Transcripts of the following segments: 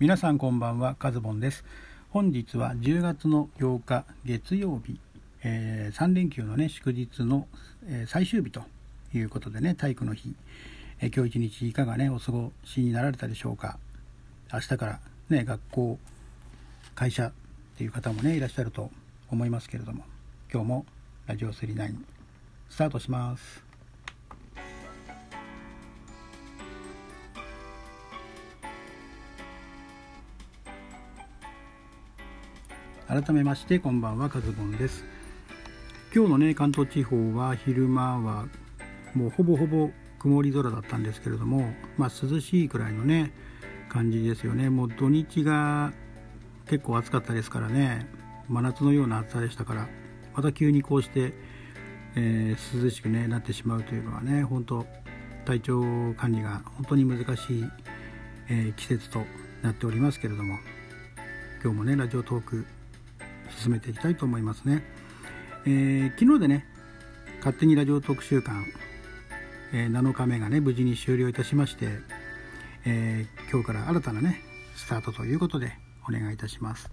皆さんこんばんはカズボンです。本日は10月の8日月曜日、えー、3連休のね祝日の、えー、最終日ということでね体育の日、えー、今日一日いかがねお過ごしになられたでしょうか。明日からね学校会社っていう方もねいらっしゃると思いますけれども今日もラジオ39スタートします。改めましてこんばんはカズボンです。今日のね関東地方は昼間はもうほぼほぼ曇り空だったんですけれどもまあ涼しいくらいのね感じですよね。もう土日が結構暑かったですからね。真夏のような暑さでしたからまた急にこうして、えー、涼しく、ね、なってしまうというのはね本当体調管理が本当に難しい、えー、季節となっておりますけれども今日もねラジオトーク進めていきたいと思いますね、えー、昨日でね勝手にラジオ特集館、えー、7日目がね無事に終了いたしまして、えー、今日から新たなねスタートということでお願いいたします。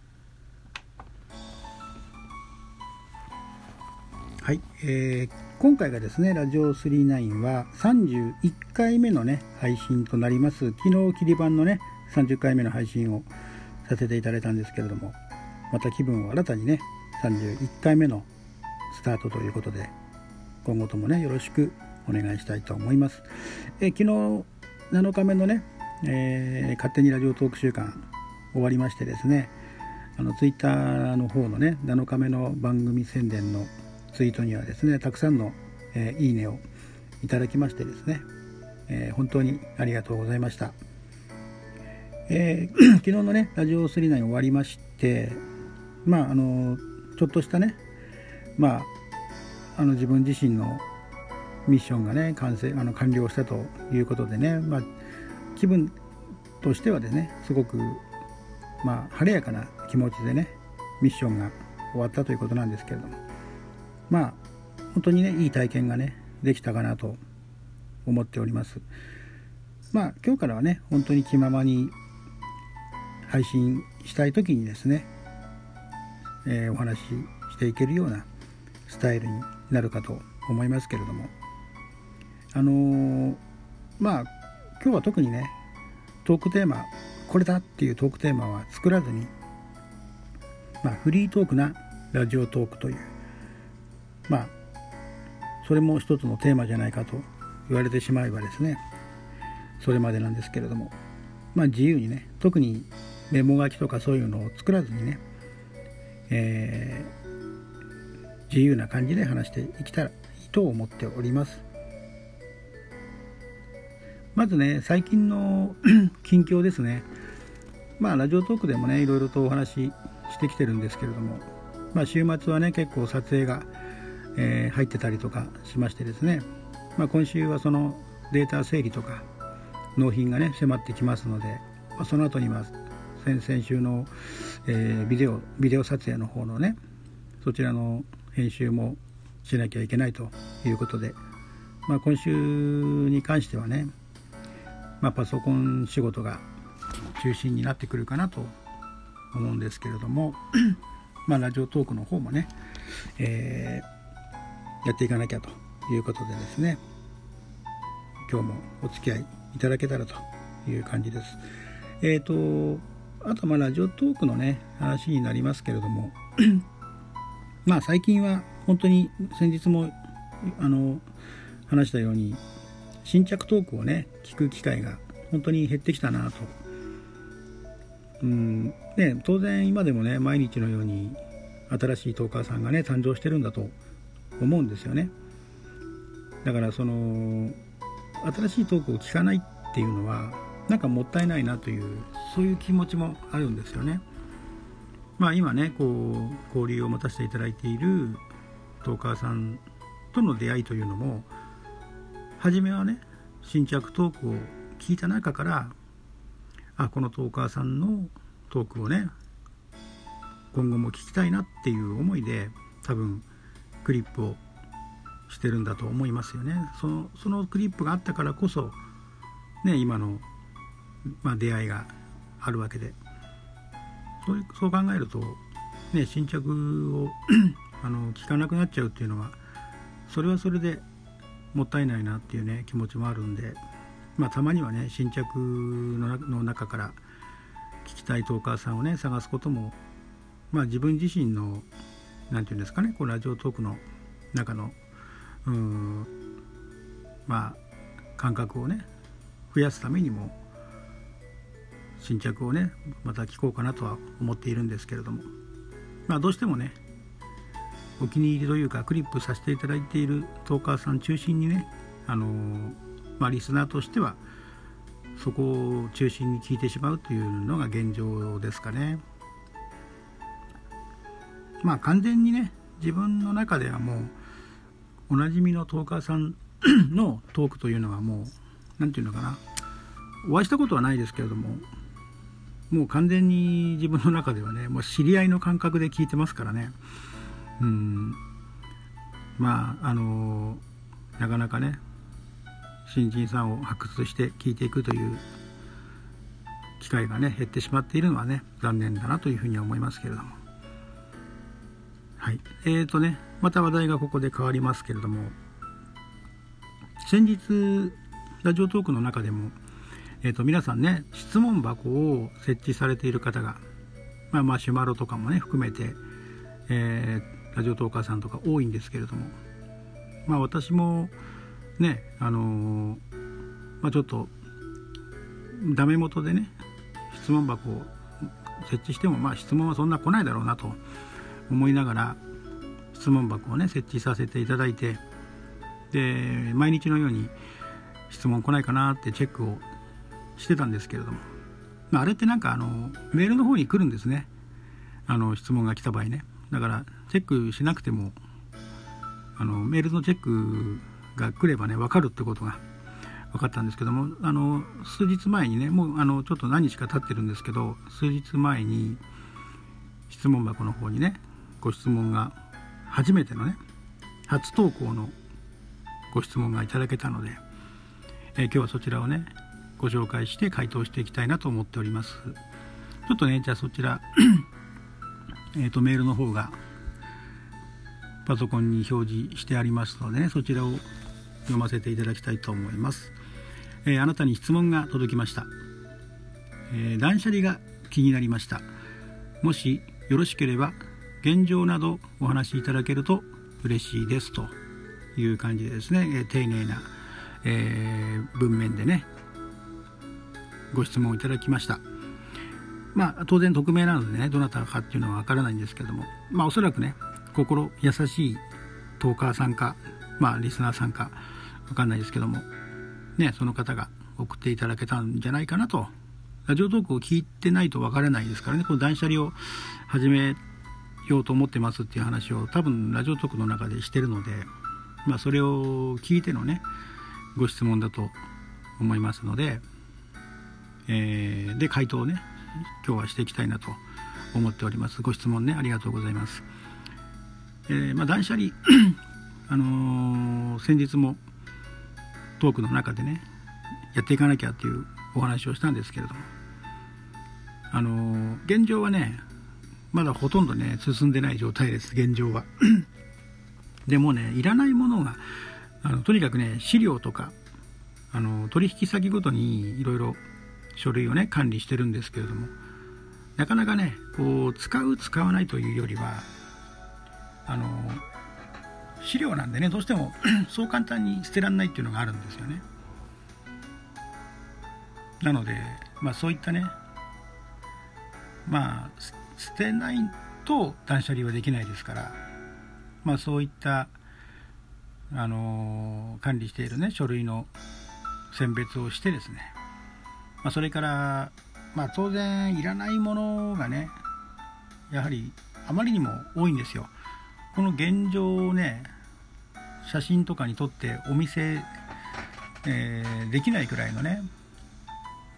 はい、えー、今回がですねラジオ39は31回目のね配信となります。昨日切り板のね30回目の配信をさせていただいたんですけれどもまた気分を新たにね31回目のスタートということで今後ともねよろしくお願いしたいと思います。え昨日7日目のね、えー、勝手にラジオトーク週間終わりましてですねあのツイッターの方のね7日目の番組宣伝のツイートにはですねたくさんの、えー、いいねをいただきましてですね、えー、本当にありがとうございました。えー、昨日のねラジオ39終わりましてまああのちょっとしたねまああの自分自身のミッションがね完成あの完了したということでね、まあ、気分としてはですねすごく、まあ、晴れやかな気持ちでねミッションが終わったということなんですけれどもまあ本当にねいい体験がねできたかなと思っております。まあ今日からはね本当に気ままに配信したい時にですねえー、お話ししていけるようなスタイルになるかと思いますけれども。あのー、まあ今日は特にねトークテーマこれだっていうトークテーマは作らずに、まあ、フリートークなラジオトークというまあそれも一つのテーマじゃないかと言われてしまえばですねそれまでなんですけれどもまあ自由にね特にメモ書きとかそういうのを作らずにねえー、自由な感じで話していきたらいいと思っております。まずね最近の 近況ですね。まあラジオトークでもねいろいろとお話ししてきてるんですけれども。まあ週末はね結構撮影が、えー、入ってたりとかしましてですね。まあ今週はそのデータ整理とか納品がね迫ってきますので、まあ、その後には先々週の、えー、ビデオビデオ撮影の方のねそちらの編集もしなきゃいけないということで、まあ、今週に関してはね、まあ、パソコン仕事が中心になってくるかなと思うんですけれども まあラジオトークの方もね、えー、やっていかなきゃということでですね今日もお付き合いいただけたらという感じです。えっ、ー、とあとまあラジオトークのね話になりますけれども。まあ最近は本当に先日もあの話したように新着トークをね聞く機会が本当に減ってきたなと。うん。ね、当然今でもね毎日のように新しいトーカーさんがね誕生してるんだと思うんですよね。だからその新しいトークを聞かないっていうのはなんかもったいないなというそういう気持ちもあるんですよね。まあ今ねこう交流を持たせていただいているトーカーさんとの出会いというのも初めはね新着トークを聞いた中からあこのトーカーさんのトークをね今後も聞きたいなっていう思いで多分クリップをしてるんだと思いますよねそのそのクリップがあったからこそね今のまあ、出会いがあるわけで。そうそう考えると、ね、新着を あの聞かなくなっちゃうっていうのはそれはそれでもったいないなっていうね気持ちもあるんで、まあ、たまにはね新着の中から聞きたいトーカーさんをね探すことも、まあ、自分自身の何て言うんですかねこうラジオトークの中のうんまあ感覚をね増やすためにも新着をねまた聞こうかなとは思っているんですけれども。まあどうしてもねお気に入りというかクリップさせていただいているトーカーさん中心にねあのまあリスナーとしてはそこを中心に聞いてしまうというのが現状ですかね。まあ完全にね自分の中ではもうおなじみのトーカーさん のトークというのはもう何て言うのかな。お会いしたことはないですけれどももう完全に自分の中ではねもう知り合いの感覚で聞いてますからね。うん。まああのなかなかね新人さんを発掘して聞いていくという機会がね減ってしまっているのはね残念だなというふうには思いますけれども。はい。えーとねまた話題がここで変わりますけれども先日ラジオトークの中でもえーと、皆さんね質問箱を設置されている方が、まあ、マシュマロとかもね含めて、えー、ラジオトーカーさんとか多いんですけれども、まあ、私もねあのー、まあ、ちょっとダメ元でね質問箱を設置しても、まあ、質問はそんな来ないだろうなと思いながら質問箱をね設置させていただいてで毎日のように質問来ないかなってチェックをしてたんですけれども、まあ、あれってなんかあのメールの方に来るんですね。あの質問が来た場合ね。だからチェックしなくてもあのメールのチェックが来ればね分かるってことが分かったんですけども。あの数日前にねもうあのちょっと何日か経ってるんですけど数日前に質問箱の方にねご質問が初めてのね初投稿のご質問がいただけたので、え今日はそちらをねご紹介して回答していきたいなと思っております。ちょっとねじゃあそちら えとメールの方がパソコンに表示してありますのでねそちらを読ませていただきたいと思います、えー、あなたに質問が届きました、えー、断捨離が気になりました。もしよろしければ現状などお話しいただけると嬉しいです。という感じでですね、えー、丁寧な、え、文面でねご質問をいただきました。まあ当然匿名なのでねどなたかっていうのはわからないんですけども。まあおそらくね心優しいトーカーさんかまあリスナーさんかわかんないですけども。ねその方が送っていただけたんじゃないかなと。ラジオトークを聞いてないとわからないですからね。この断捨離を始めようと思ってますっていう話を多分ラジオトークの中でしてるのでまあそれを聞いてのねご質問だと思いますのでえー、で回答をね今日はしていきたいなと思っております。ご質問ねありがとうございます、えー、まあ、断捨離 あのー、先日もトークの中でねやっていかなきゃっていうお話をしたんですけれどもあの現状はねまだほとんどね進んでない状態です現状は。でもねいらないものがあのとにかくね資料とかあの取引先ごとにいろいろ書類をね管理してるんですけれどもなかなかねこう使う使わないというよりはあの資料なんでねどうしても そう簡単に捨てられないっていうのがあるんですよね。なのでまあそういったねまあ捨てないと断捨離はできないですからまあそういったあの管理しているね書類の選別をしてですねまあ、それから、まあ、当然いらないものがねやはりあまりにも多いんですよ。この現状をね写真とかに撮ってお見せ、えー、できないくらいのね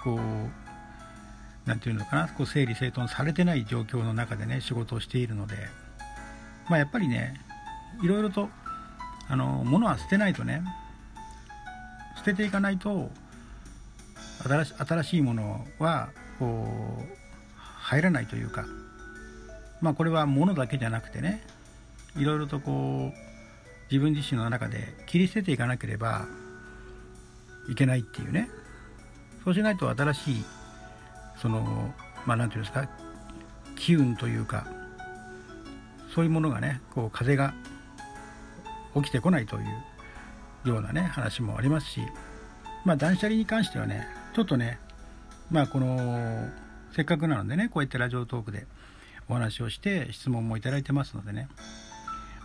こう何て言うのかなこう整理整頓されてない状況の中でね仕事をしているのでまあやっぱりねいろいろとあの物は捨てないとね捨てていかないと新し新しいものはこう入らないというかまあこれは物だけじゃなくてねいろいろとこう自分自身の中で切り捨てていかなければいけないっていうね。そうしないと新しいそのまあ何て言うんですか機運というかそういうものがねこう風が起きてこないというようなね話もありますしまあ断捨離に関してはねちょっとねまあこのせっかくなのでねこうやってラジオトークでお話をして質問もいただいてますのでね、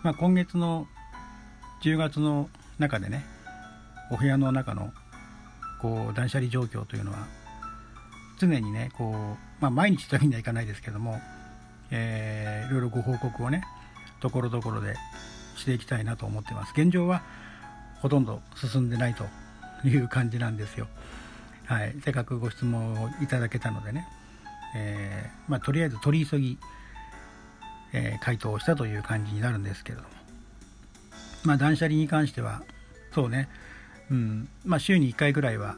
まあ、今月の10月の中でねお部屋の中のこう断捨離状況というのは常にねこう、まあ、毎日というにはいかないですけども、えー、いろいろご報告をねところどころでしていきたいなと思ってます。現状はほとんど進んでないという感じなんですよ。はい、せっかくご質問をいただけたのでね、えー、まあ、とりあえず取り急ぎ、えー、回答をしたという感じになるんですけれども、まあ、断捨離に関してはそうね、うん。まあ、週に1回ぐらいは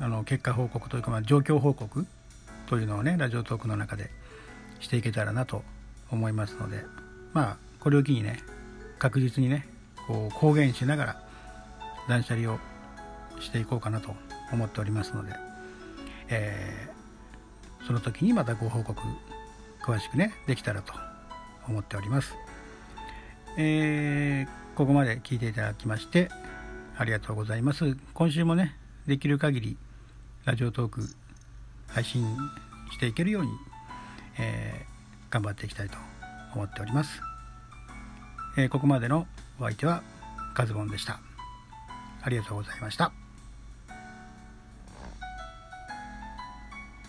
あの結果報告というか、まあ、状況報告というのをねラジオトークの中でしていけたらなと思いますのでまあこれを機にね確実にねこう公言しながら断捨離をしていこうかなと思っておりますので、えー、その時にまたご報告詳しくねできたらと思っております、えー、ここまで聞いていただきましてありがとうございます。今週もねできる限りラジオトーク配信していけるように、えー、頑張っていきたいと思っております、えー、ここまでのお相手はカズボンでした。ありがとうございました。